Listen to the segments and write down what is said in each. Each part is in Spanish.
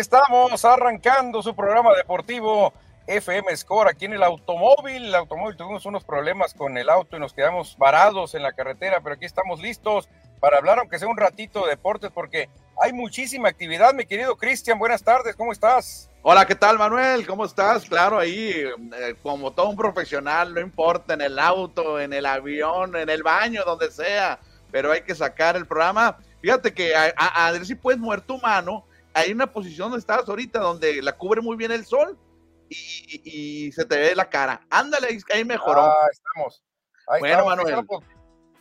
Estamos arrancando su programa deportivo FM Score aquí en el automóvil. El automóvil tuvimos unos problemas con el auto y nos quedamos varados en la carretera, pero aquí estamos listos para hablar, aunque sea un ratito de deportes, porque hay muchísima actividad. Mi querido Cristian, buenas tardes, ¿cómo estás? Hola, ¿qué tal Manuel? ¿Cómo estás? Claro, ahí eh, como todo un profesional, no importa, en el auto, en el avión, en el baño, donde sea, pero hay que sacar el programa. Fíjate que a, a, ver si puedes mover tu mano, hay una posición donde estás ahorita donde la cubre muy bien el sol y, se te ve la cara. Ándale, ahí mejoró. Ah, estamos. bueno, Manuel.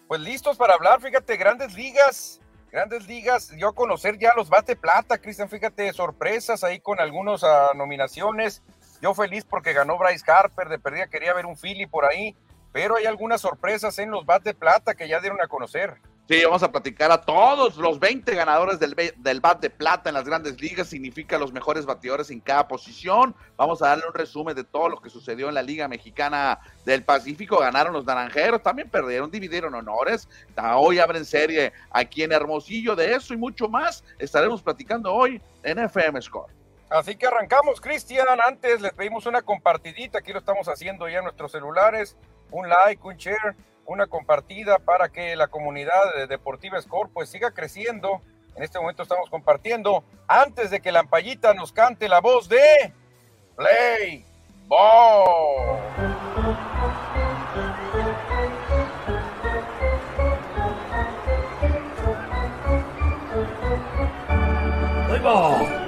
Pues listos para hablar, fíjate, grandes ligas Grandes ligas, dio a conocer ya los bate plata, Cristian, fíjate, sorpresas ahí con algunas ah, nominaciones. Yo feliz porque ganó Bryce Harper, de perdida quería ver un Philly por ahí, pero hay algunas sorpresas en los bate plata que ya dieron a conocer. Sí, vamos a platicar a todos los 20 ganadores del, del bat de plata en las grandes ligas, significa los mejores bateadores en cada posición. Vamos a darle un resumen de todo lo que sucedió en la Liga Mexicana del Pacífico. Ganaron los naranjeros, también perdieron, dividieron honores. Hoy abren serie aquí en Hermosillo. De eso y mucho más estaremos platicando hoy en FM Score. Así que arrancamos, Cristian. Antes les pedimos una compartidita, aquí lo estamos haciendo ya en nuestros celulares. Un like, un share una compartida para que la comunidad de Deportiva Score pues siga creciendo. En este momento estamos compartiendo antes de que la ampallita nos cante la voz de Play Ball. Play Ball.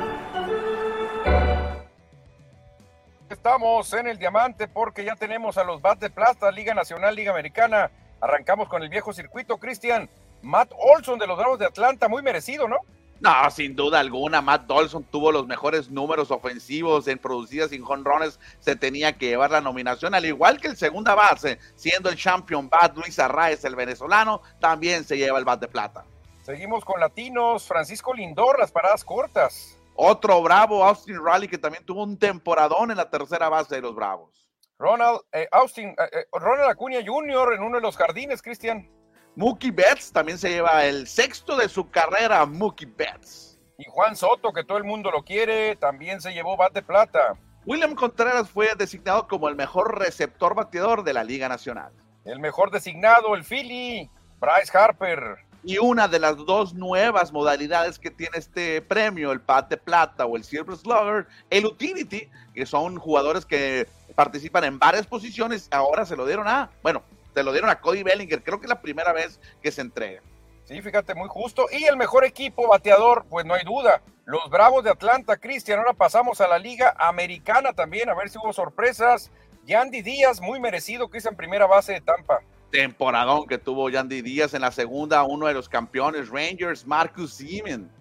Estamos en el diamante porque ya tenemos a los Bats de Plata, Liga Nacional, Liga Americana. Arrancamos con el viejo circuito, Cristian. Matt Olson de los Bravos de Atlanta, muy merecido, ¿no? No, sin duda alguna, Matt Olson tuvo los mejores números ofensivos en producidas sin jonrones, se tenía que llevar la nominación, al igual que el segunda base, siendo el champion bat Luis Arraez, el venezolano, también se lleva el bat de plata. Seguimos con latinos, Francisco Lindor, las paradas cortas. Otro bravo, Austin Riley, que también tuvo un temporadón en la tercera base de los Bravos. Ronald, eh, Austin, eh, eh, Ronald Acuña Jr. en uno de los jardines, Cristian. Mookie Betts también se lleva el sexto de su carrera, Mookie Betts. Y Juan Soto, que todo el mundo lo quiere, también se llevó bate plata. William Contreras fue designado como el mejor receptor bateador de la Liga Nacional. El mejor designado, el Philly, Bryce Harper. Y una de las dos nuevas modalidades que tiene este premio, el Pat de Plata o el Silver Slugger, el Utility, que son jugadores que participan en varias posiciones, ahora se lo dieron a, bueno, se lo dieron a Cody Bellinger, creo que es la primera vez que se entrega. Sí, fíjate, muy justo. Y el mejor equipo bateador, pues no hay duda, los Bravos de Atlanta, Cristian. Ahora pasamos a la Liga Americana también, a ver si hubo sorpresas. Yandy Díaz, muy merecido, que es en primera base de Tampa temporadón que tuvo Yandy Díaz en la segunda, uno de los campeones Rangers, Marcus Siemens.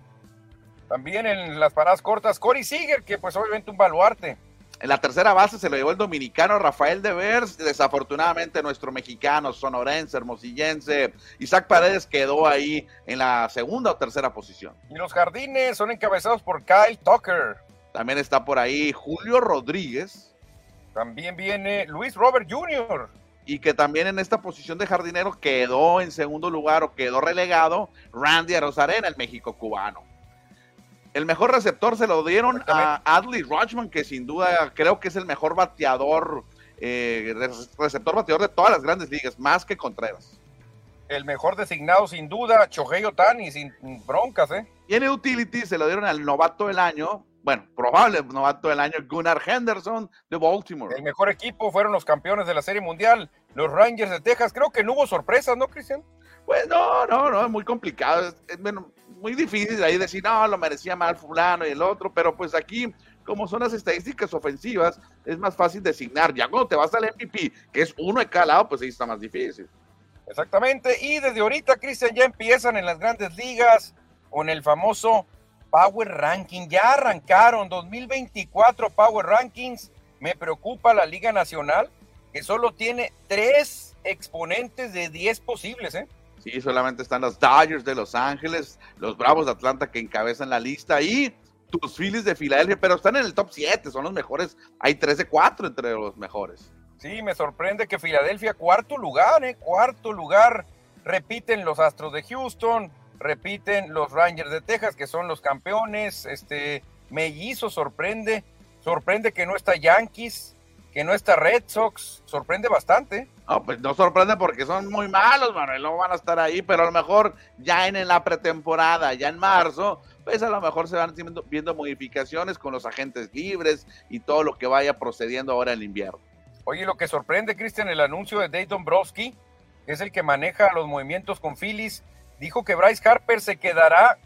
También en las paradas cortas, Corey Seager, que pues obviamente un baluarte. En la tercera base se lo llevó el dominicano Rafael Devers, desafortunadamente nuestro mexicano sonorense, hermosillense, Isaac Paredes quedó ahí en la segunda o tercera posición. Y los jardines son encabezados por Kyle Tucker. También está por ahí Julio Rodríguez. También viene Luis Robert Jr y que también en esta posición de jardinero quedó en segundo lugar o quedó relegado Randy Arozarena, el México cubano. El mejor receptor se lo dieron a Adley Rochman, que sin duda creo que es el mejor bateador, eh, receptor bateador de todas las grandes ligas, más que Contreras. El mejor designado sin duda, Chohei Otani, sin broncas, ¿eh? Y en Utility se lo dieron al novato del año, bueno, probable novato del año, Gunnar Henderson de Baltimore. El mejor equipo fueron los campeones de la Serie Mundial, los Rangers de Texas. Creo que no hubo sorpresas, ¿no, Cristian? Pues no, no, no, es muy complicado. Es, muy difícil ahí decir, no, lo merecía mal fulano y el otro, pero pues aquí, como son las estadísticas ofensivas, es más fácil designar. Ya cuando te vas al MVP, que es uno de cada lado, pues ahí está más difícil. Exactamente, y desde ahorita, Cristian, ya empiezan en las grandes ligas con el famoso Power Ranking. Ya arrancaron 2024 Power Rankings. Me preocupa la Liga Nacional, que solo tiene tres exponentes de 10 posibles, ¿eh? Sí, solamente están los Dodgers de Los Ángeles, los Bravos de Atlanta que encabezan la lista y tus Phillies de Filadelfia, pero están en el top 7, son los mejores. Hay 3 de 4 entre los mejores. Sí, me sorprende que Filadelfia, cuarto lugar, ¿eh? Cuarto lugar. Repiten los Astros de Houston, repiten los Rangers de Texas, que son los campeones, este, Mellizo sorprende, sorprende que no está Yankees, que no está Red Sox, sorprende bastante. No, pues no sorprende porque son muy malos, Manuel, no van a estar ahí, pero a lo mejor ya en la pretemporada, ya en marzo, pues a lo mejor se van viendo, modificaciones con los agentes libres y todo lo que vaya procediendo ahora en el invierno. Oye, lo que sorprende, Cristian, el anuncio de Dave Dombrowski, que es el que maneja los movimientos con Phillies, dijo que Bryce Harper se quedará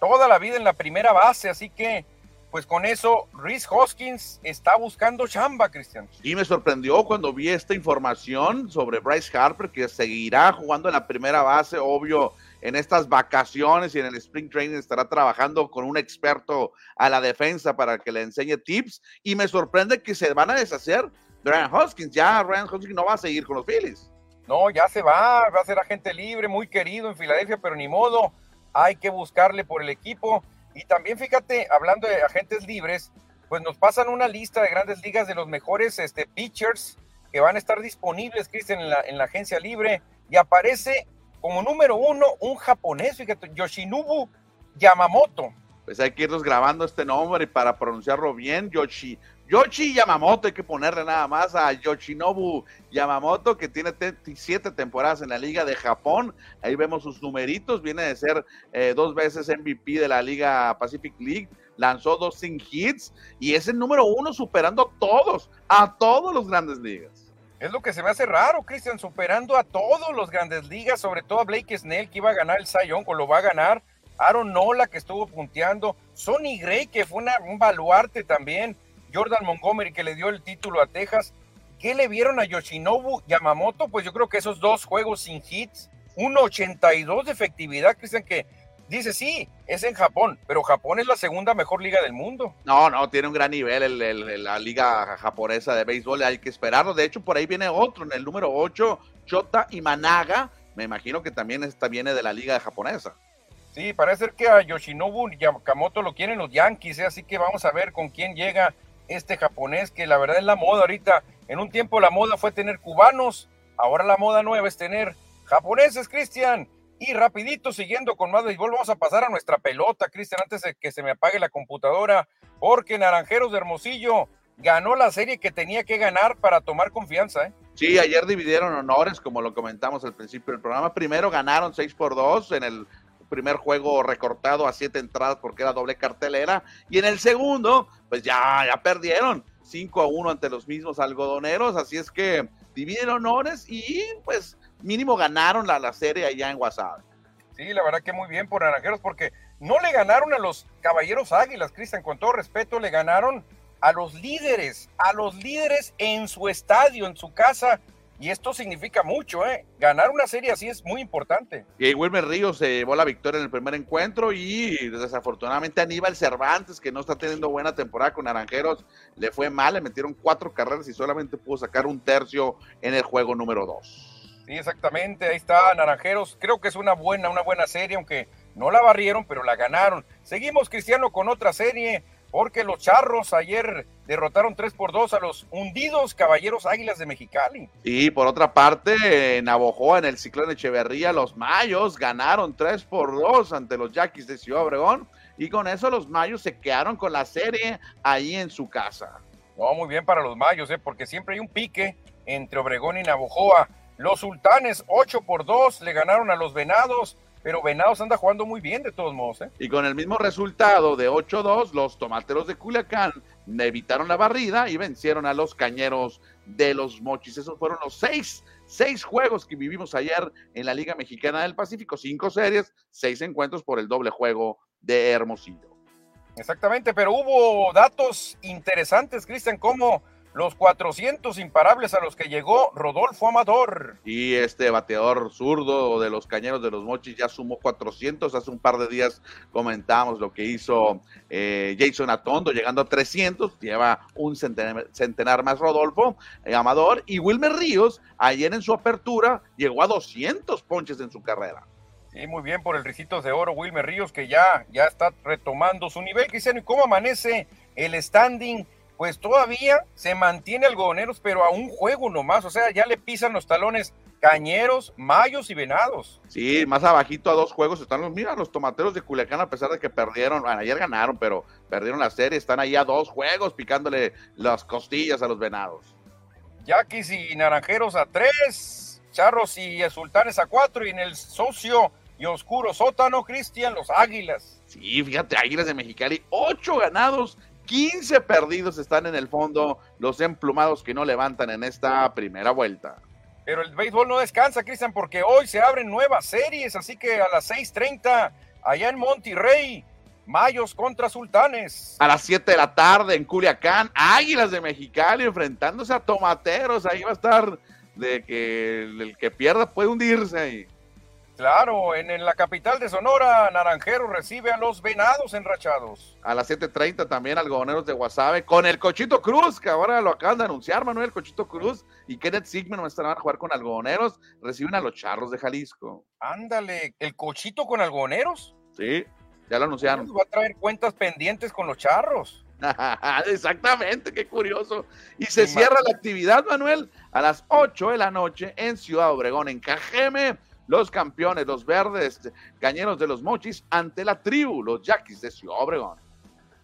toda la vida en la primera base, así que pues con eso Rhys Hoskins está buscando chamba, Cristian. Y me sorprendió cuando vi esta información sobre Bryce Harper, que seguirá jugando en la primera base, obvio, en estas vacaciones y en el spring training estará trabajando con un experto a la defensa para que le enseñe tips. Y me sorprende que se van a deshacer de Hoskins. Ya Ryan Hoskins no va a seguir con los Phillies. No, ya se va, va a ser agente libre, muy querido en Filadelfia, pero ni modo, hay que buscarle por el equipo y también fíjate, hablando de agentes libres, pues nos pasan una lista de grandes ligas de los mejores este, pitchers que van a estar disponibles, Cristian, en la, en la agencia libre. Y aparece como número uno un japonés, fíjate, Yoshinobu Yamamoto. Pues hay que irnos grabando este nombre para pronunciarlo bien, Yoshi, Yoshi Yamamoto, hay que ponerle nada más a Yoshinobu Yamamoto, que tiene siete temporadas en la Liga de Japón. Ahí vemos sus numeritos, viene de ser eh, dos veces MVP de la Liga Pacific League, lanzó dos sin hits y es el número uno superando a todos, a todos los grandes ligas. Es lo que se me hace raro, Cristian, superando a todos los grandes ligas, sobre todo a Blake Snell, que iba a ganar el Sayón, o lo va a ganar. Aaron Nola, que estuvo punteando. Sonny Gray, que fue un baluarte también Jordan Montgomery que le dio el título a Texas. ¿Qué le vieron a Yoshinobu Yamamoto? Pues yo creo que esos dos juegos sin hits, un 82 de efectividad, Cristian, que dice sí, es en Japón, pero Japón es la segunda mejor liga del mundo. No, no, tiene un gran nivel la liga japonesa de béisbol, hay que esperarlo. De hecho, por ahí viene otro, en el número 8, Chota Imanaga. Me imagino que también esta viene de la liga japonesa. Sí, parece ser que a Yoshinobu Yamamoto lo quieren los Yankees, ¿eh? así que vamos a ver con quién llega este japonés que la verdad es la moda ahorita. En un tiempo la moda fue tener cubanos, ahora la moda nueva es tener japoneses, Cristian. Y rapidito, siguiendo con más béisbol, vamos a pasar a nuestra pelota, Cristian, antes de que se me apague la computadora, porque Naranjeros de Hermosillo ganó la serie que tenía que ganar para tomar confianza. ¿eh? Sí, ayer dividieron honores, como lo comentamos al principio del programa. Primero ganaron 6 por 2 en el primer juego recortado a siete entradas porque era doble cartelera. Y en el segundo, pues ya, ya perdieron 5 a 1 ante los mismos algodoneros. Así es que dividen honores y pues mínimo ganaron la, la serie allá en WhatsApp. Sí, la verdad que muy bien por Naranjeros porque no le ganaron a los Caballeros Águilas, Cristian, con todo respeto, le ganaron a los líderes, a los líderes en su estadio, en su casa, y esto significa mucho, ¿eh? Ganar una serie así es muy importante. Y Wilmer Ríos se llevó la victoria en el primer encuentro y desafortunadamente Aníbal Cervantes, que no está teniendo buena temporada con Naranjeros, le fue mal, le metieron cuatro carreras y solamente pudo sacar un tercio en el juego número dos. Sí, exactamente, ahí está Naranjeros. Creo que es una buena, una buena serie, aunque no la barrieron, pero la ganaron. Seguimos, Cristiano, con otra serie porque los charros ayer derrotaron 3 por 2 a los hundidos Caballeros Águilas de Mexicali. Y por otra parte, en Navojoa, en el Ciclón Echeverría, los Mayos ganaron 3 por 2 ante los Yaquis de Ciudad Obregón. Y con eso los Mayos se quedaron con la serie ahí en su casa. No, muy bien para los Mayos, ¿eh? porque siempre hay un pique entre Obregón y Navojoa. Los Sultanes 8 por 2 le ganaron a los Venados pero Venados anda jugando muy bien de todos modos. ¿eh? Y con el mismo resultado de 8-2, los tomateros de Culiacán evitaron la barrida y vencieron a los cañeros de los mochis. Esos fueron los seis, seis juegos que vivimos ayer en la Liga Mexicana del Pacífico. Cinco series, seis encuentros por el doble juego de Hermosillo. Exactamente, pero hubo datos interesantes, Cristian, como los 400 imparables a los que llegó Rodolfo Amador. Y este bateador zurdo de los Cañeros de los Mochis ya sumó 400. Hace un par de días comentamos lo que hizo eh, Jason Atondo, llegando a 300. Lleva un centenar, más Rodolfo eh, Amador. Y Wilmer Ríos, ayer en su apertura, llegó a 200 ponches en su carrera. Sí, muy bien por el Ricitos de Oro, Wilmer Ríos, que ya, ya está retomando su nivel, Cristiano. ¿Y cómo amanece el standing? Pues todavía se mantiene algodoneros, pero a un juego nomás, o sea, ya le pisan los talones Cañeros, Mayos y Venados. Sí, más abajito a dos juegos están los, mira, los tomateros de Culiacán, a pesar de que perdieron, bueno, ayer ganaron, pero perdieron la serie, están ahí a dos juegos picándole las costillas a los Venados. Yaquis y Naranjeros a tres, Charros y Sultanes a cuatro, y en el socio y oscuro sótano, Cristian, los Águilas. Sí, fíjate, Águilas de Mexicali, ocho ganados, 15 perdidos están en el fondo, los emplumados que no levantan en esta primera vuelta. Pero el béisbol no descansa, Cristian, porque hoy se abren nuevas series, así que a las 6:30, allá en Monterrey, Mayos contra Sultanes. A las 7 de la tarde en Culiacán, Águilas de Mexicali enfrentándose a Tomateros. Ahí va a estar de que el que pierda puede hundirse ahí. Claro, en, la capital de Sonora, Naranjero recibe a los Venados enrachados. A las 7.30 también algodoneros de Guasave con el Cochito Cruz, que ahora lo acaban de anunciar, Manuel Cochito Cruz y Kenneth Sigman estarán a jugar con algodoneros, reciben a los Charros de Jalisco. Ándale, ¿el Cochito con algodoneros? Sí, ya lo anunciaron. Va a traer cuentas pendientes con los Charros. Exactamente, qué curioso. Y se cierra la actividad, Manuel, a las 8 de la noche en Ciudad Obregón, en Cajeme los campeones, los verdes, cañeros de los mochis, ante la tribu, los yaquis de Ciudad Obregón.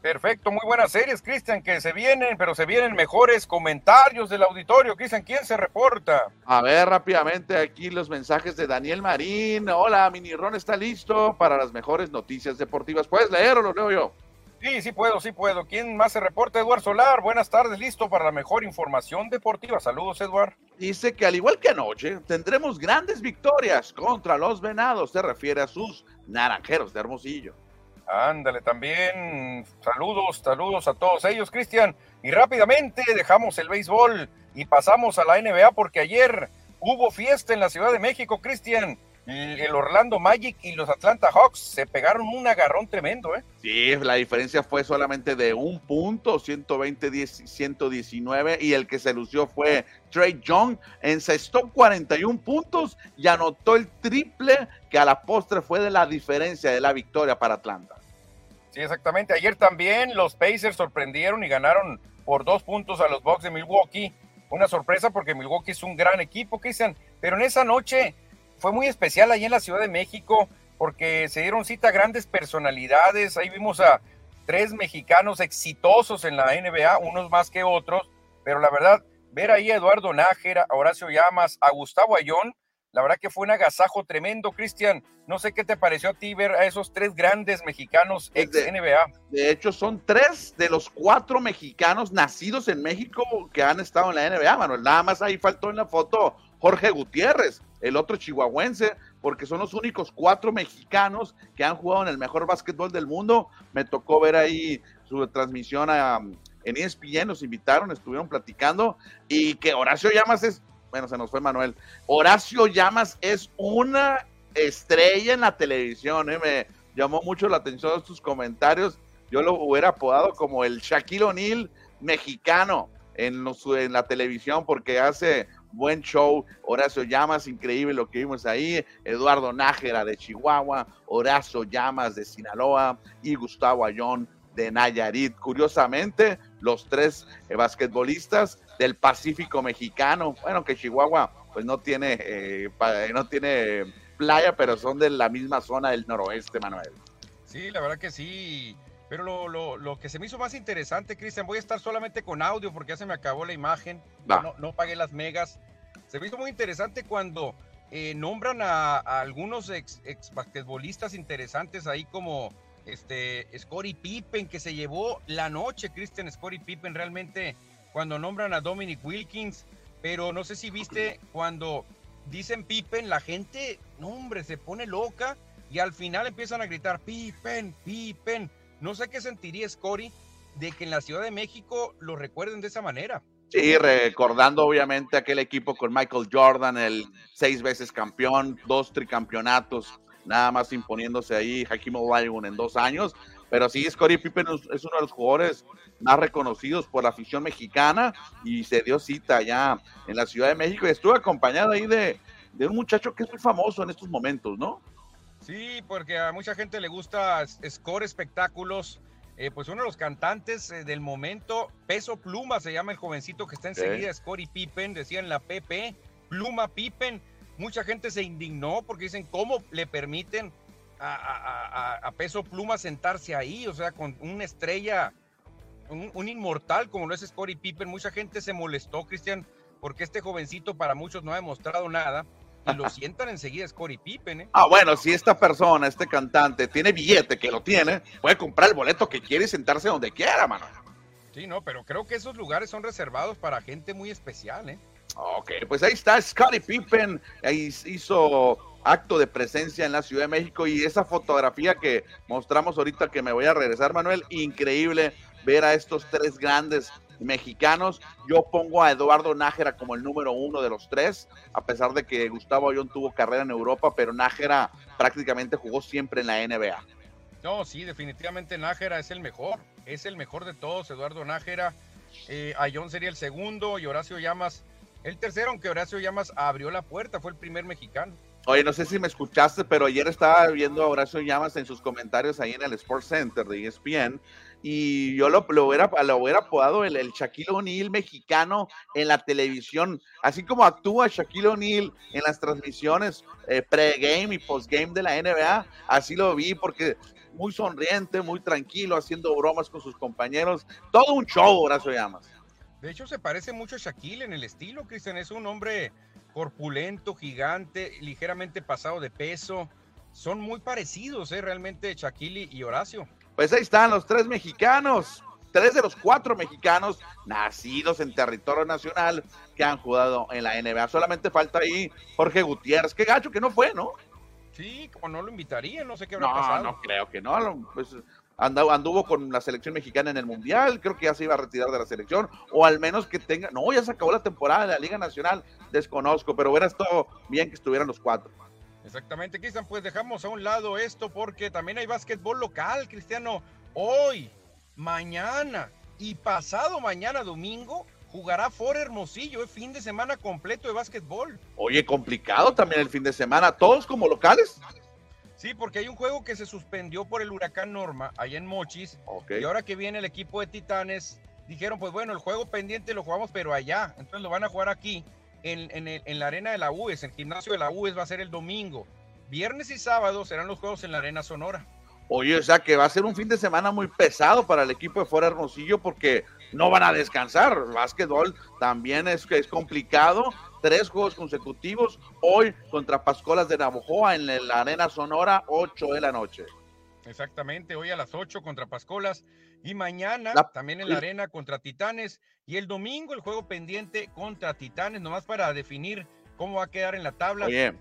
Perfecto, muy buenas series, Cristian, que se vienen, pero se vienen mejores comentarios del auditorio. Cristian, ¿quién se reporta? A ver, rápidamente aquí los mensajes de Daniel Marín. Hola, Mini Ron está listo para las mejores noticias deportivas. ¿Puedes leer o lo leo yo? Sí, sí puedo, sí puedo. ¿Quién más se reporta? Eduardo Solar. Buenas tardes, listo para la mejor información deportiva. Saludos, Eduardo. Dice que al igual que anoche, tendremos grandes victorias contra los venados. Se refiere a sus naranjeros de Hermosillo. Ándale, también saludos, saludos a todos ellos, Cristian. Y rápidamente dejamos el béisbol y pasamos a la NBA porque ayer hubo fiesta en la Ciudad de México, Cristian el Orlando Magic y los Atlanta Hawks se pegaron un agarrón tremendo, ¿eh? Sí, la diferencia fue solamente de un punto, 120-119, y el que se lució fue Trey Young, encestó 41 puntos y anotó el triple que a la postre fue de la diferencia de la victoria para Atlanta. Sí, exactamente. Ayer también los Pacers sorprendieron y ganaron por dos puntos a los Bucks de Milwaukee. Una sorpresa porque Milwaukee es un gran equipo, Cristian, pero en esa noche fue muy especial ahí en la Ciudad de México porque se dieron cita grandes personalidades. Ahí vimos a tres mexicanos exitosos en la NBA, unos más que otros, pero la verdad, ver ahí a Eduardo Nájera, a Horacio Llamas, a Gustavo Ayón, la verdad que fue un agasajo tremendo, Cristian. No sé qué te pareció a ti ver a esos tres grandes mexicanos ex NBA. De hecho, son tres de los cuatro mexicanos nacidos en México que han estado en la NBA, Manuel. Nada más ahí faltó en la foto Jorge Gutiérrez, el otro chihuahuense, porque son los únicos cuatro mexicanos que han jugado en el mejor básquetbol del mundo. Me tocó ver ahí su transmisión en ESPN, nos invitaron, estuvieron platicando y que Horacio Llamas es, bueno, se nos fue Manuel, Horacio Llamas es una estrella en la televisión, ¿eh? me llamó mucho la atención sus comentarios, yo lo hubiera apodado como el Shaquille O'Neal mexicano en la televisión porque hace buen show. Horacio Llamas, increíble lo que vimos ahí. Eduardo Nájera de Chihuahua, Horacio Llamas de Sinaloa y Gustavo Ayón de Nayarit. Curiosamente, los tres eh, basquetbolistas del Pacífico mexicano. Bueno, que Chihuahua pues no tiene, eh, no tiene playa, pero son de la misma zona del noroeste, Manuel. Sí, la verdad que sí. Pero lo, lo, lo, que se me hizo más interesante, Cristian, voy a estar solamente con audio porque ya se me acabó la imagen. No, no, pagué las megas. Se me hizo muy interesante cuando eh, nombran a, algunos ex, ex, basquetbolistas interesantes ahí como este Scottie Pippen, que se llevó la noche, Cristian Scottie Pippen, realmente cuando nombran a Dominic Wilkins. Pero no sé si viste cuando dicen Pippen, la gente, no hombre, se pone loca y al final empiezan a gritar Pippen, Pippen no sé qué sentiría Scotty de que en la Ciudad de México lo recuerden de esa manera. Sí, recordando obviamente aquel equipo con Michael Jordan, el seis veces campeón, dos tricampeonatos, nada más imponiéndose ahí Hakim Olajuwon en dos años. Pero sí, Scottie Pippen es uno de los jugadores más reconocidos por la afición mexicana y se dio cita allá en la Ciudad de México y estuvo acompañado ahí de, de un muchacho que es muy famoso en estos momentos, ¿no? Sí, porque a mucha gente le gusta Score Espectáculos. Eh, pues uno de los cantantes eh, del momento, Peso Pluma se llama el jovencito que está enseguida, Score y Pippen, decían la PP, Pluma Pippen. mucha gente se indignó porque dicen, ¿cómo le permiten a, peso pluma sentarse ahí? O sea, con una estrella, un, inmortal como lo es Scottie Pippen. Mucha gente se molestó, Cristian, porque este jovencito para muchos no ha demostrado nada. Y lo sientan enseguida Scottie Pippen. ¿eh? Ah, bueno, si esta persona, este cantante, tiene billete, que lo tiene, puede comprar el boleto que quiere y sentarse donde quiera, mano. Sí, no, pero creo que esos lugares son reservados para gente muy especial, ¿eh? Ok, pues ahí está Scottie Pippen, ahí hizo acto de presencia en la Ciudad de México y esa fotografía que mostramos ahorita que me voy a regresar, Manuel, increíble ver a estos tres grandes mexicanos. Yo pongo a Eduardo Nájera como el número uno de los tres, a pesar de que Gustavo Ayón tuvo carrera en Europa, pero Nájera prácticamente jugó siempre en la NBA. No, sí, definitivamente Nájera es el mejor, es el mejor de todos, Eduardo Nájera. Eh, Ayón sería el segundo y Horacio Llamas el tercero, aunque Horacio Llamas abrió la puerta, fue el primer mexicano. Oye, no sé si me escuchaste, pero ayer estaba viendo a Horacio Llamas en sus comentarios ahí en el Sports Center de ESPN y yo lo, lo, hubiera, lo hubiera apodado el, Shaquille O'Neal mexicano en la televisión, así como actúa Shaquille O'Neal en las transmisiones eh, pre-game y post-game de la NBA, así lo vi porque muy sonriente, muy tranquilo, haciendo bromas con sus compañeros, todo un show Horacio Llamas. De hecho, se parece mucho a Shaquille en el estilo, Cristian. Es un hombre corpulento, gigante, ligeramente pasado de peso. Son muy parecidos, ¿eh? realmente, Shaquille y Horacio. Pues ahí están los tres mexicanos, tres de los cuatro mexicanos nacidos en territorio nacional que han jugado en la NBA. Solamente falta ahí Jorge Gutiérrez. Qué gacho que no fue, ¿no? Sí, como no lo invitaría, no sé qué habrá pasado. No, no creo que no. Pues anduvo con la selección mexicana en el Mundial, creo que ya se iba a retirar de la selección, o al menos que tenga, no, ya se acabó la temporada de la Liga Nacional, desconozco, pero hubiera estado bien que estuvieran los cuatro. Exactamente, Cristian, pues dejamos a un lado esto porque también hay básquetbol local, Cristiano, hoy, mañana y pasado mañana domingo jugará For Hermosillo, es fin de semana completo de básquetbol. Oye, complicado también el fin de semana, todos como locales. Sí, porque hay un juego que se suspendió por el huracán Norma allá en Mochis. Y ahora que viene el equipo de Titanes, dijeron, pues bueno, el juego pendiente lo jugamos, pero allá. Entonces lo van a jugar aquí, en, en, la arena de la UES, el gimnasio de la UES va a ser el domingo. Viernes y sábado serán los juegos en la arena Sonora. Oye, o sea que va a ser un fin de semana muy pesado para el equipo de Fuera Hermosillo porque no van a descansar. Básquetbol también es, es complicado. Tres juegos consecutivos. Hoy contra Pascolas de Navojoa en la Arena Sonora, 8 de la noche. Exactamente, hoy a las 8 contra Pascolas y mañana también en la arena contra Titanes y el domingo el juego pendiente contra Titanes, nomás para definir cómo va a quedar en la tabla. Ya,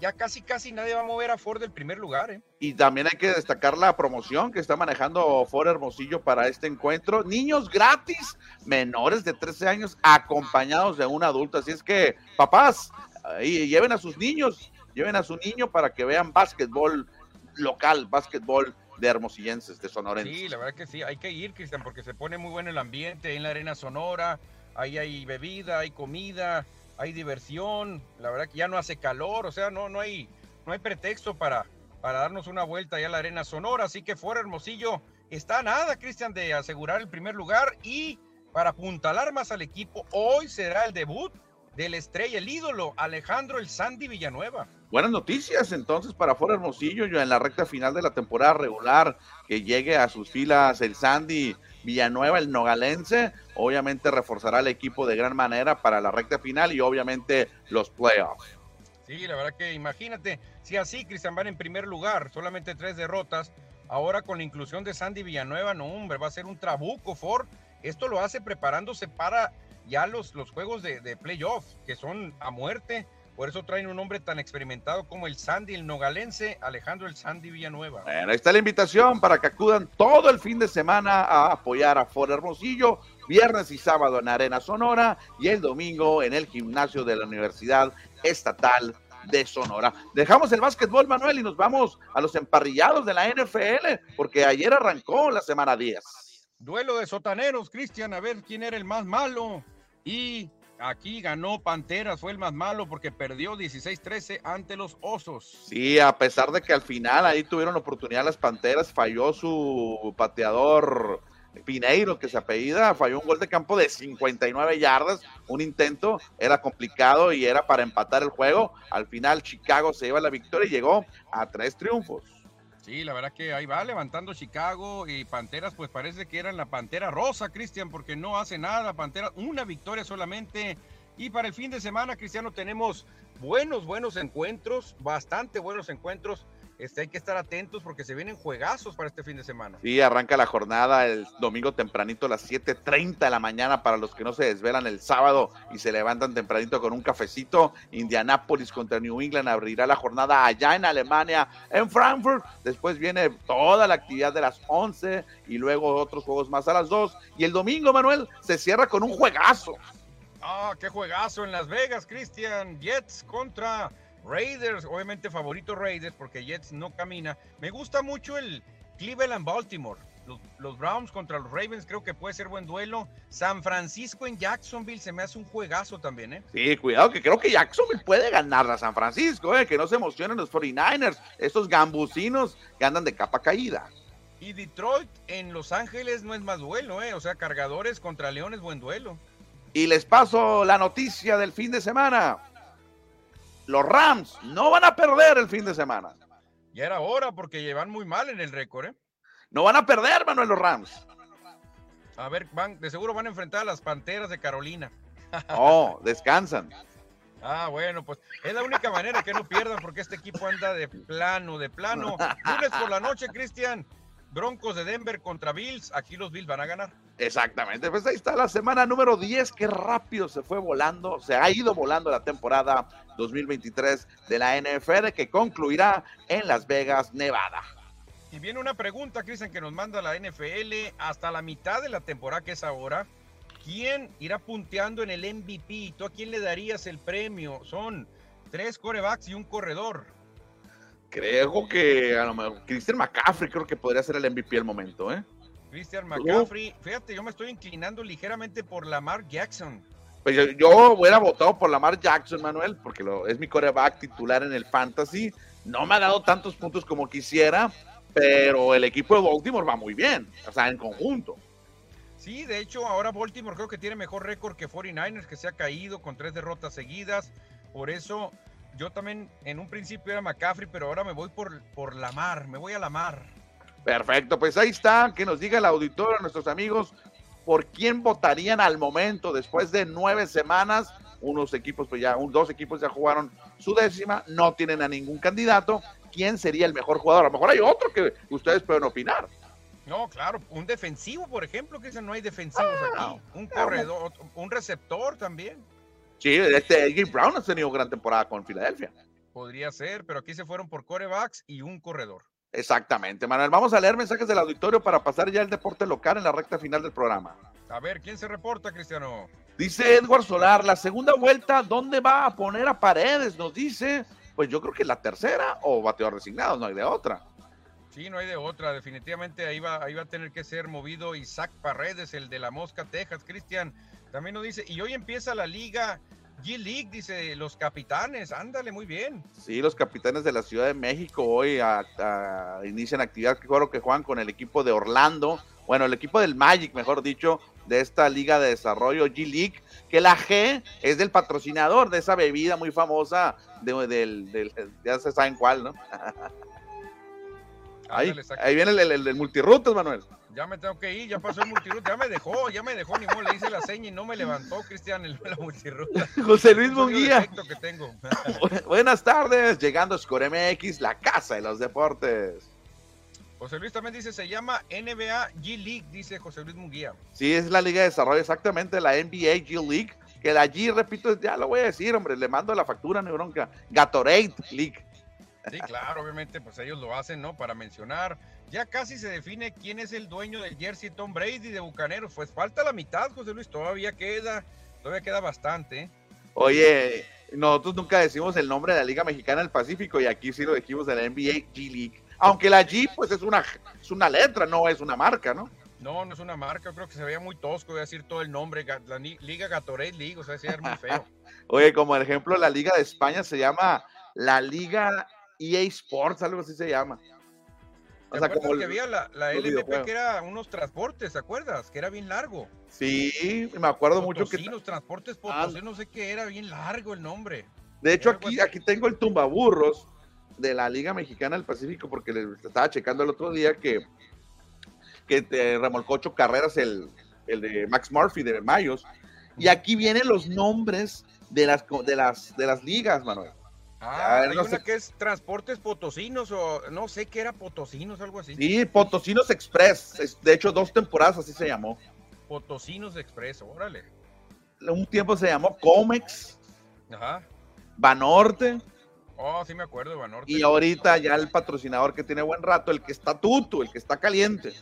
ya casi, casi nadie va a mover a Ford del primer lugar. ¿eh? Y también hay que destacar la promoción que está manejando Ford Hermosillo para este encuentro. Niños gratis, menores de 13 años, acompañados de un adulto. Así es que, papás, lleven a sus niños, lleven a su niño para que vean básquetbol local, básquetbol de hermosillenses, de sonorenses. Sí, la verdad que sí, hay que ir, Cristian, porque se pone muy bueno el ambiente en la arena sonora, ahí hay bebida, hay comida, hay diversión, la verdad que ya no hace calor, o sea, no, no, hay, no hay pretexto para, para darnos una vuelta allá a la Arena Sonora, así que fuera Hermosillo está nada, Cristian, de asegurar el primer lugar y para apuntalar más al equipo, hoy será el debut del estrella, el ídolo Alejandro el Sandy Villanueva. Buenas noticias entonces para Fuera Hermosillo, yo en la recta final de la temporada regular, que llegue a sus filas el Sandy Villanueva, el nogalense, obviamente reforzará el equipo de gran manera para la recta final y obviamente los playoffs. Sí, la verdad que imagínate, si así Cristian van en primer lugar, solamente tres derrotas, ahora con la inclusión de Sandy Villanueva, no hombre, va a ser un trabuco Ford. Esto lo hace preparándose para ya los, los juegos de, de playoff, que son a muerte por eso traen un hombre tan experimentado como el Sandy, el nogalense Alejandro el Sandy Villanueva. Bueno, ahí está la invitación para que acudan todo el fin de semana a apoyar a Ford Hermosillo, viernes y sábado en Arena Sonora y el domingo en el gimnasio de la Universidad Estatal de Sonora. Dejamos el básquetbol, Manuel, y nos vamos a los emparrillados de la NFL, porque ayer arrancó la semana 10. Duelo de sotaneros, Cristian, a ver quién era el más malo. Y Aquí ganó Panteras, fue el más malo porque perdió 16-13 ante los Osos. Sí, a pesar de que al final ahí tuvieron oportunidad las Panteras, falló su pateador Pineiro, que se apellida, falló un gol de campo de 59 yardas, un intento, era complicado y era para empatar el juego. Al final Chicago se lleva la victoria y llegó a tres triunfos. Sí, la verdad que ahí va levantando Chicago y Panteras, pues parece que eran la Pantera Rosa, Cristian, porque no hace nada, Pantera, una victoria solamente. Y para el fin de semana, Cristiano, tenemos buenos, buenos encuentros, bastante buenos encuentros. Este, hay que estar atentos porque se vienen juegazos para este fin de semana. Sí, arranca la jornada el domingo tempranito a las 7.30 de la mañana para los que no se desvelan el sábado y se levantan tempranito con un cafecito. Indianápolis contra New England abrirá la jornada allá en Alemania, en Frankfurt. Después viene toda la actividad de las 11 y luego otros juegos más a las 2. Y el domingo, Manuel, se cierra con un juegazo. Ah, qué juegazo en Las Vegas, Cristian. Jets contra Raiders, obviamente favorito Raiders porque Jets no camina. Me gusta mucho el Cleveland Baltimore. Los, Browns contra los Ravens creo que puede ser buen duelo. San Francisco en Jacksonville se me hace un juegazo también, ¿eh? Sí, cuidado que creo que Jacksonville puede ganar a San Francisco, ¿eh? Que no se emocionen los 49ers, estos gambusinos que andan de capa caída. Y Detroit en Los Ángeles no es más duelo, ¿eh? O sea, cargadores contra Leones, buen duelo. Y les paso la noticia del fin de semana los Rams no van a perder el fin de semana. Ya era hora porque llevan muy mal en el récord, ¿eh? No van a perder, Manuel, los Rams. A ver, van, de seguro van a enfrentar a las Panteras de Carolina. Oh, descansan. Ah, bueno, pues es la única manera que no pierdan porque este equipo anda de plano, de plano. Lunes por la noche, Cristian. Broncos de Denver contra Bills. Aquí los Bills van a ganar. Exactamente, pues ahí está la semana número 10, qué rápido se fue volando, se ha ido volando la temporada 2023 de la NFL que concluirá en Las Vegas, Nevada. Y viene una pregunta, Cristian, que nos manda la NFL hasta la mitad de la temporada que es ahora. ¿Quién irá punteando en el MVP? ¿Tú a quién le darías el premio? Son tres corebacks y un corredor. Creo que a lo mejor Christian McCaffrey creo que podría ser el MVP al momento, ¿eh? Christian McCaffrey, fíjate, yo me estoy inclinando ligeramente por Lamar Jackson. Pues yo, hubiera votado por Lamar Jackson, Manuel, porque lo, es mi coreback titular en el fantasy. No me ha dado tantos puntos como quisiera, pero el equipo de Baltimore va muy bien, o sea, en conjunto. Sí, de hecho, ahora Baltimore creo que tiene mejor récord que 49ers, que se ha caído con tres derrotas seguidas. Por eso, yo también en un principio era McCaffrey, pero ahora me voy por, por Lamar, me voy a Lamar. Perfecto, pues ahí está, que nos diga el auditor, nuestros amigos, por quién votarían al momento, después de nueve semanas, unos equipos, pues ya, dos equipos ya jugaron su décima, no tienen a ningún candidato, ¿quién sería el mejor jugador? A lo mejor hay otro que ustedes pueden opinar. No, claro, un defensivo, por ejemplo, que no hay defensivos ah, aquí, un corredor, un receptor también. Sí, este AJ Brown ha tenido gran temporada con Filadelfia. Podría ser, pero aquí se fueron por corebacks y un corredor. Exactamente, Manuel. Vamos a leer mensajes del auditorio para pasar ya el deporte local en la recta final del programa. A ver, ¿quién se reporta, Cristiano? Dice Edward Solar, la segunda vuelta, ¿dónde va a poner a Paredes? Nos dice, pues yo creo que la tercera o bateador resignado, no hay de otra. Sí, no hay de otra. Definitivamente ahí va, ahí va a tener que ser movido Isaac Paredes, el de la Mosca, Texas, Cristian. También nos dice, y hoy empieza la liga G-League, dice los capitanes, ándale, muy bien. Sí, los capitanes de la Ciudad de México hoy inician actividad, que que juegan con el equipo de Orlando, bueno, el equipo del Magic, mejor dicho, de esta liga de desarrollo G-League, que la G es del patrocinador de esa bebida muy famosa, de, del, ya se saben cuál, ¿no? ahí, ahí, viene el, el, el multirutas, Manuel ya me tengo que ir, ya pasó el multiruta, ya me dejó, ya me dejó, ni modo, le hice la seña y no me levantó, Cristian, el, la multiruta. José Luis Munguía. Que tengo. Buenas tardes, llegando a Score MX, la casa de los deportes. José Luis también dice, se llama NBA G League, dice José Luis Munguía. Sí, es la liga de desarrollo, exactamente, la NBA G League, que la G, repito, ya lo voy a decir, hombre, le mando la factura, Neuronca, Gatorade League. Sí, claro, obviamente, pues ellos lo hacen, ¿no? Para mencionar ya casi se define quién es el dueño del jersey Tom Brady de Bucaneros. Pues falta la mitad, José Luis, todavía queda, todavía queda bastante. ¿eh? Oye, nosotros nunca decimos el nombre de la Liga Mexicana del Pacífico y aquí sí lo decimos de la NBA G League. Aunque la G pues es una, es una letra, no es una marca, ¿no? No, no es una marca, creo que se veía muy tosco decir todo el nombre, la Liga Gatorade League, o sea, era muy feo. Oye, como ejemplo, la Liga de España se llama la Liga EA Sports, algo así se llama. O sea, como que había la, la LMP que era unos transportes, ¿te acuerdas? Que era bien largo. Sí, me acuerdo mucho que. Sí, los transportes Potosí, no sé qué, era bien largo el nombre. De hecho, aquí, aquí tengo el tumbaburros de la Liga Mexicana del Pacífico, porque le estaba checando el otro día que, que te remolcó ocho carreras el, el de Max Murphy de Mayos. Y aquí vienen los nombres de las, de las, de las ligas, Manuel. Ah, hay una que es Transportes Potosinos o no sé qué era Potosinos, algo así. Sí, Potosinos Express. De hecho, dos temporadas así se llamó. Potosinos Express, órale. Un tiempo se llamó Comex. Ajá. Banorte. Oh, sí me acuerdo de Banorte. Y ahorita ya el patrocinador que tiene buen rato, el que está tuto, el que está caliente.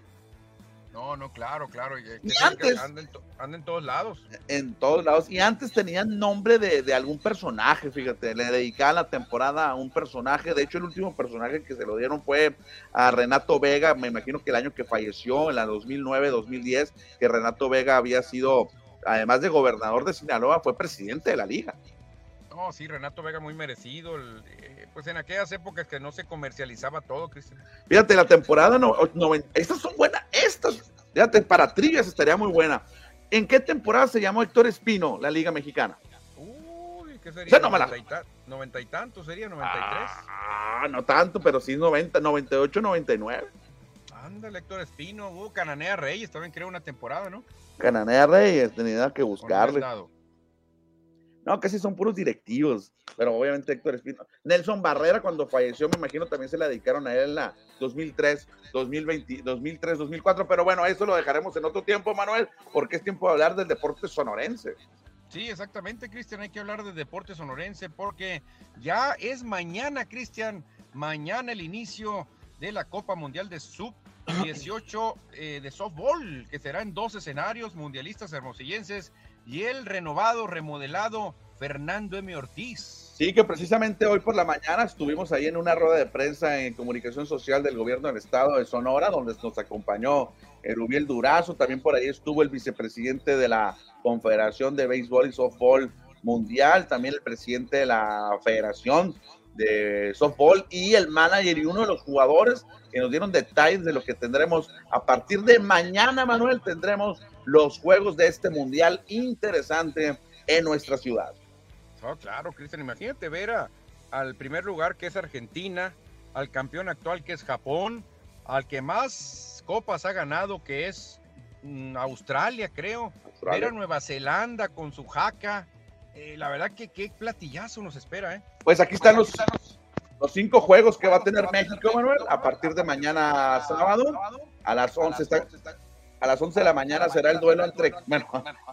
No, no, claro, claro. Y, antes. Anda en, todos lados. En todos lados. Y antes tenían nombre de, algún personaje, fíjate. Le dedicaban la temporada a un personaje. De hecho, el último personaje que se lo dieron fue a Renato Vega. Me imagino que el año que falleció, en la 2009-2010, que Renato Vega había sido, además de gobernador de Sinaloa, fue presidente de la liga. No, sí, Renato Vega muy merecido. Eh, pues en aquellas épocas que no se comercializaba todo, Cristian. Fíjate, la temporada no, estas son buenas, estas, fíjate, para trivias estaría muy buena. ¿En qué temporada se llamó Héctor Espino, la Liga Mexicana? Uy, ¿qué sería? noventa, y tantos sería, 93. Ah, no tanto, pero sí 90, 98, 99. Ándale, Héctor Espino, uh, Cananea Reyes, también creo una temporada, ¿no? Cananea Reyes, tenía que buscarle. No, casi son puros directivos, pero obviamente Héctor Espino. Nelson Barrera, cuando falleció, me imagino también se la dedicaron a él en la 2003, 2020, 2003, 2004. Pero bueno, eso lo dejaremos en otro tiempo, Manuel, porque es tiempo de hablar del deporte sonorense. Sí, exactamente, Cristian. Hay que hablar del deporte sonorense porque ya es mañana, Cristian. Mañana el inicio de la Copa Mundial de Sub 18 eh, de softball, que será en dos escenarios mundialistas hermosillenses y el renovado, remodelado Fernando M. Ortiz. Sí, que precisamente hoy por la mañana estuvimos ahí en una rueda de prensa en comunicación social del gobierno del estado de Sonora, donde nos acompañó Rubiel Durazo, también por ahí estuvo el vicepresidente de la Confederación de Béisbol y Softball Mundial, también el presidente de la Federación de Softball y el manager y uno de los jugadores que nos dieron detalles de lo que tendremos a partir de mañana, Manuel, tendremos los juegos de este mundial interesante en nuestra ciudad. Oh, claro, Cristian, imagínate ver a, al primer lugar que es Argentina, al campeón actual que es Japón, al que más copas ha ganado que es mm, Australia, creo, ver a Nueva Zelanda con su jaca. Eh, la verdad que qué platillazo nos espera, ¿eh? Pues aquí están los, los cinco juegos que va a tener México, Manuel, a partir de mañana sábado a las 11 está, a las 11 de la mañana será el duelo entre, bueno,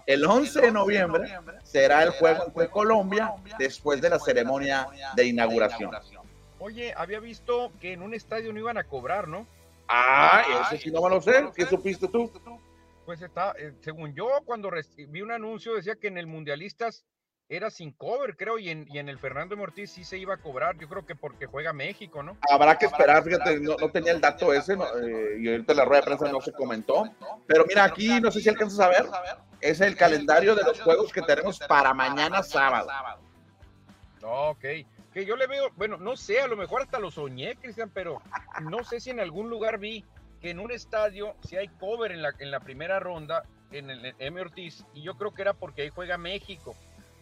el 11 de noviembre será el juego entre Colombia después de la ceremonia de inauguración. Oye, había visto que en un estadio no iban a cobrar, ¿no? Ah, eso sí no me lo sé. ¿Qué supiste tú? Pues está, eh, según yo, cuando recibí un anuncio decía que en el Mundialistas era sin cover, creo, y en, y en el Fernando Mortiz sí se iba a cobrar, yo creo que porque juega México, ¿no? Habrá que esperar, fíjate, no, tenía el dato ese, eh, y ahorita la rueda de prensa no se comentó, pero mira, aquí no sé si alcanzas a ver, es el calendario de los juegos que tenemos para mañana sábado. Ok, que yo le veo, bueno, no sé, a lo mejor hasta lo soñé, Cristian, pero no sé si en algún lugar vi que en un estadio, si hay cover en la, en la primera ronda, en el M. Ortiz, y yo creo que era porque ahí juega México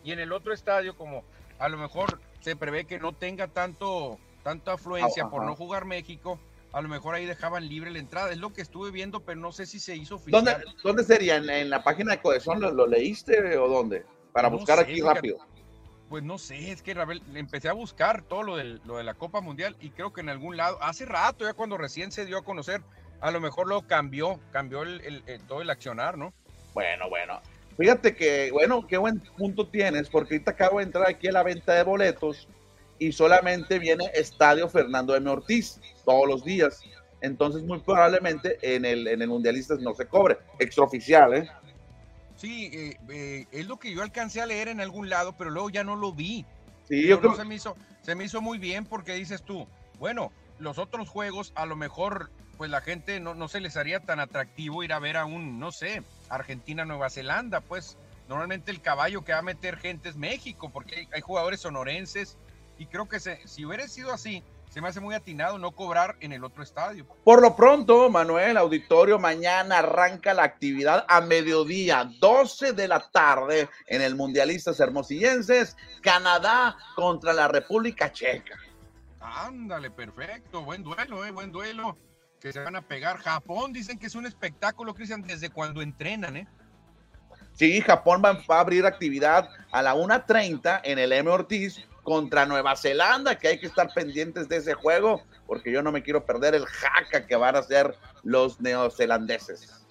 y en el otro estadio como a lo mejor se prevé que no tenga tanto tanta afluencia por no jugar México, a lo mejor ahí dejaban libre la entrada. Es lo que estuve viendo, pero no sé si se hizo oficial. ¿Dónde, dónde sería? ¿En, la página de Codezón lo, leíste o dónde? Para buscar aquí rápido. Pues no sé, es que empecé a buscar todo lo, lo de la Copa Mundial y creo que en algún lado, hace rato, ya cuando recién se dio a conocer, a lo mejor lo cambió, cambió el, todo el accionar, ¿no? Bueno, bueno. Fíjate que, bueno, qué buen punto tienes, porque ahorita acabo de entrar aquí a la venta de boletos y solamente viene Estadio Fernando M. Ortiz todos los días. Entonces, muy probablemente en el, en el Mundialistas no se cobre. Extraoficial, ¿eh? Sí, eh, eh, es lo que yo alcancé a leer en algún lado, pero luego ya no lo vi. Sí, yo creo... se, me hizo, se me hizo muy bien porque dices tú, bueno, los otros juegos a lo mejor pues la gente no, no se les haría tan atractivo ir a ver a un, no sé, Argentina, Nueva Zelanda, pues normalmente el caballo que va a meter gente es México, porque hay, jugadores sonorenses y creo que si hubiera sido así, se me hace muy atinado no cobrar en el otro estadio. Por lo pronto, Manuel, auditorio, mañana arranca la actividad a mediodía, 12 de la tarde, en el Mundialistas Hermosillenses, Canadá contra la República Checa. Ándale, perfecto, buen duelo, eh, buen duelo, que se van a pegar. Japón dicen que es un espectáculo, Cristian, desde cuando entrenan, ¿eh? Sí, Japón va, a abrir actividad a la 1.30 en el M. Ortiz contra Nueva Zelanda, que hay que estar pendientes de ese juego, porque yo no me quiero perder el jaca que van a hacer los neozelandeses.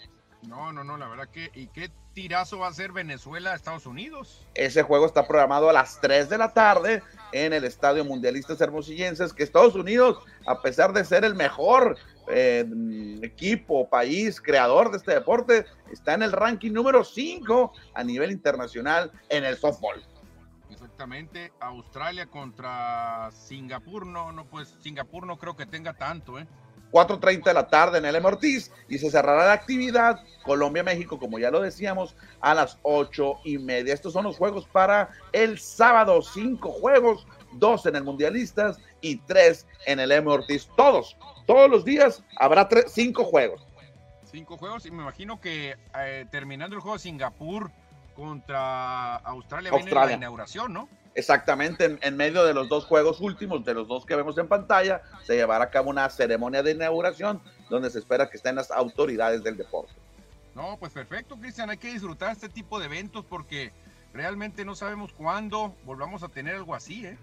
No, no, no, la verdad que, ¿y qué tirazo va a ser Venezuela Estados Unidos? Ese juego está programado a las 3 de la tarde en el Estadio Mundialistas Hermosillenses, que Estados Unidos, a pesar de ser el mejor eh, equipo, país, creador de este deporte, está en el ranking número 5 a nivel internacional en el softball. Exactamente, Australia contra Singapur, no, no, pues Singapur no creo que tenga tanto, ¿eh? 4.30 de la tarde en el. Ortiz y se cerrará la actividad Colombia-México, como ya lo decíamos, a las ocho y media. Estos son los juegos para el sábado, cinco juegos, dos en el Mundialistas y tres en el M. Ortiz. Todos, todos los días habrá tres, cinco juegos. Cinco juegos y me imagino que eh, terminando el juego de Singapur contra Australia, Australia. viene la inauguración, ¿no? Exactamente, en, medio de los dos juegos últimos, de los dos que vemos en pantalla, se llevará a cabo una ceremonia de inauguración donde se espera que estén las autoridades del deporte. No, pues perfecto, Cristian, hay que disfrutar este tipo de eventos porque realmente no sabemos cuándo volvamos a tener algo así, ¿eh?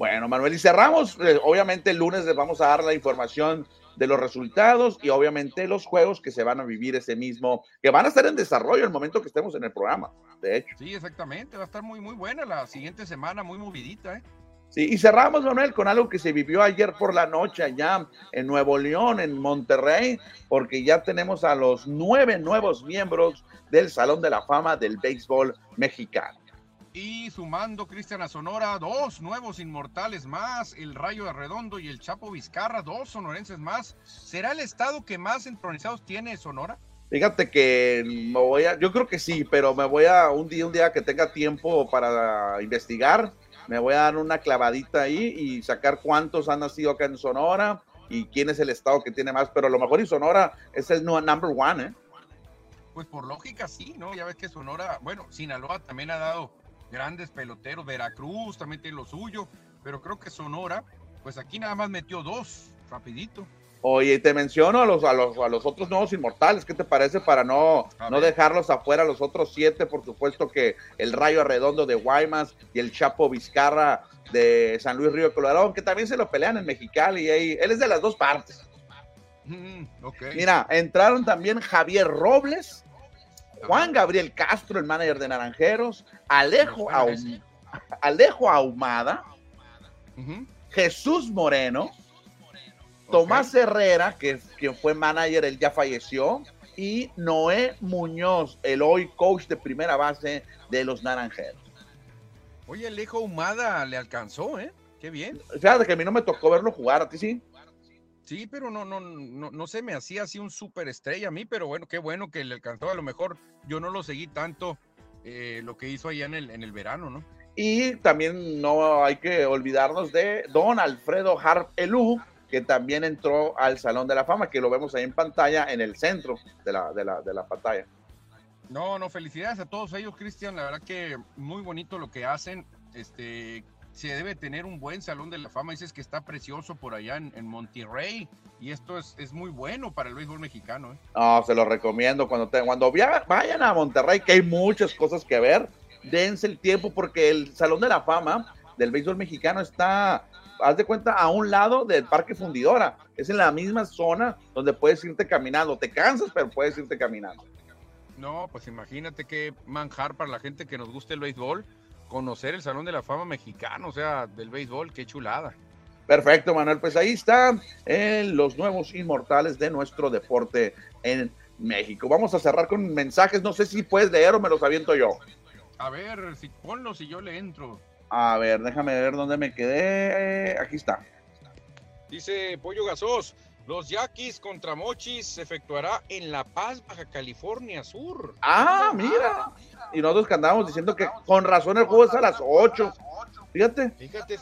Bueno, Manuel, y cerramos. Eh, obviamente el lunes les vamos a dar la información de los resultados y obviamente los juegos que se van a vivir ese mismo, que van a estar en desarrollo el momento que estemos en el programa, de hecho. Sí, exactamente, va a estar muy, muy buena la siguiente semana, muy movidita, ¿eh? Sí, y cerramos, Manuel, con algo que se vivió ayer por la noche allá en Nuevo León, en Monterrey, porque ya tenemos a los nueve nuevos miembros del Salón de la Fama del Béisbol Mexicano. Y sumando Cristian a Sonora, dos nuevos inmortales más, el Rayo de Redondo y el Chapo Vizcarra, dos sonorenses más. ¿Será el estado que más entronizados tiene Sonora? Fíjate que me voy a, yo creo que sí, pero me voy a un día, un día que tenga tiempo para investigar, me voy a dar una clavadita ahí y sacar cuántos han nacido acá en Sonora y quién es el estado que tiene más, pero a lo mejor y Sonora es el number one, ¿eh? Pues por lógica sí, ¿no? Ya ves que Sonora, bueno, Sinaloa también ha dado grandes peloteros. Veracruz también tiene lo suyo, pero creo que Sonora, pues aquí nada más metió dos, rapidito. Oye, te menciono a los, a los, a los otros nuevos inmortales, ¿qué te parece para no, no dejarlos afuera? Los otros siete, por supuesto que el Rayo Redondo de Guaymas y el Chapo Vizcarra de San Luis Río Colorado, que también se lo pelean en Mexicali, y ahí, él es de las dos partes. Mm, Mira, entraron también Javier Robles, Juan Gabriel Castro, el manager de Naranjeros, Alejo, Alejo Ahumada, Jesús Moreno, Tomás Herrera, que quien fue manager, él ya falleció, y Noé Muñoz, el hoy coach de primera base de los Naranjeros. Oye, Alejo Ahumada le alcanzó, ¿eh? Qué bien. Fíjate que a mí no me tocó verlo jugar, ¿a ti sí? Sí, pero no, no, no, no se me hacía así un súper estrella a mí, pero bueno, qué bueno que le alcanzó. A lo mejor yo no lo seguí tanto eh, lo que hizo allá en el, en el verano, ¿no? Y también no hay que olvidarnos de don Alfredo Harp Elú, que también entró al Salón de la Fama, que lo vemos ahí en pantalla, en el centro de la, de la, de la pantalla. No, no, felicidades a todos ellos, Cristian. La verdad que muy bonito lo que hacen. Este, se debe tener un buen salón de la fama. Dices que está precioso por allá en, Monterrey y esto es, es, muy bueno para el béisbol mexicano. ¿eh? No, se lo recomiendo cuando, te, cuando vayan a Monterrey, que hay muchas cosas que ver, dense el tiempo porque el salón de la fama del béisbol mexicano está, haz de cuenta, a un lado del Parque Fundidora. Es en la misma zona donde puedes irte caminando. Te cansas, pero puedes irte caminando. No, pues imagínate qué manjar para la gente que nos guste el béisbol conocer el Salón de la Fama mexicano, o sea, del béisbol, qué chulada. Perfecto, Manuel. Pues ahí están eh, los nuevos inmortales de nuestro deporte en México. Vamos a cerrar con mensajes. No sé si puedes leer o me los aviento yo. A ver, si ponlos y yo le entro. A ver, déjame ver dónde me quedé. Aquí está. Dice Pollo Gasos. Los Yaquis contra Mochis se efectuará en La Paz, Baja California Sur. Ah, mira. Y nosotros que andábamos diciendo que con razón el juego es a las 8. Fíjate. Fíjate,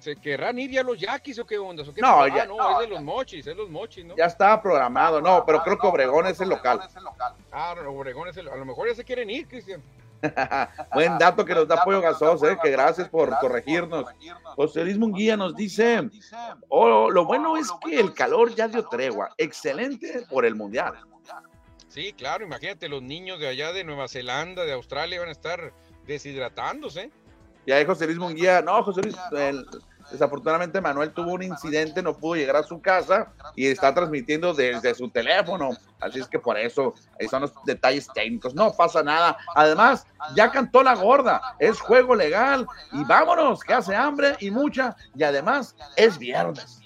¿Se querrán ir ya los yaquis o qué onda? ¿O qué no, ah, ya, no, es de los mochis, es los mochis, ¿no? Ya estaba programado, no, pero creo que Obregón es el local. Ah, Obregón es el, a lo mejor ya se quieren ir, Cristian. Buen dato que nos da Pollo Gasos, eh, que gracias por corregirnos. José Luis Munguía nos dice, oh, lo bueno es que el calor ya dio tregua, excelente por el Mundial. Sí, claro, imagínate, los niños de allá de Nueva Zelanda, de Australia van a estar deshidratándose. Y ahí José Luis Munguía, no, José Luis, desafortunadamente Manuel tuvo un incidente, no pudo llegar a su casa y está transmitiendo desde su teléfono. Así es que por eso, son los detalles técnicos. No pasa nada. Además, ya cantó la gorda. Es juego legal. Y vámonos, que hace hambre y mucha. Y además, es viernes.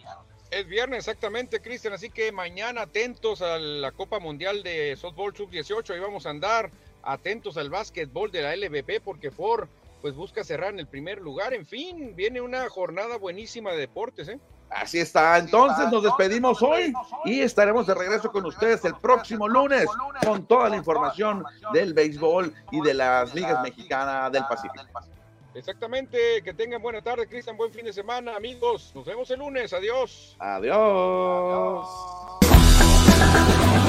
Es viernes, exactamente, Cristian. Así que mañana atentos a la Copa Mundial de Softball Sub-18. Ahí vamos a andar atentos al básquetbol de la LVP porque Ford pues busca cerrar en el primer lugar. En fin, viene una jornada buenísima de deportes, ¿eh? Así está. Entonces nos despedimos hoy y estaremos de regreso con ustedes el próximo lunes con toda la información del béisbol y de las ligas mexicanas del Pacífico. Exactamente, que tengan buena tarde, Cristian, buen fin de semana, amigos. Nos vemos el lunes, adiós. Adiós. adiós.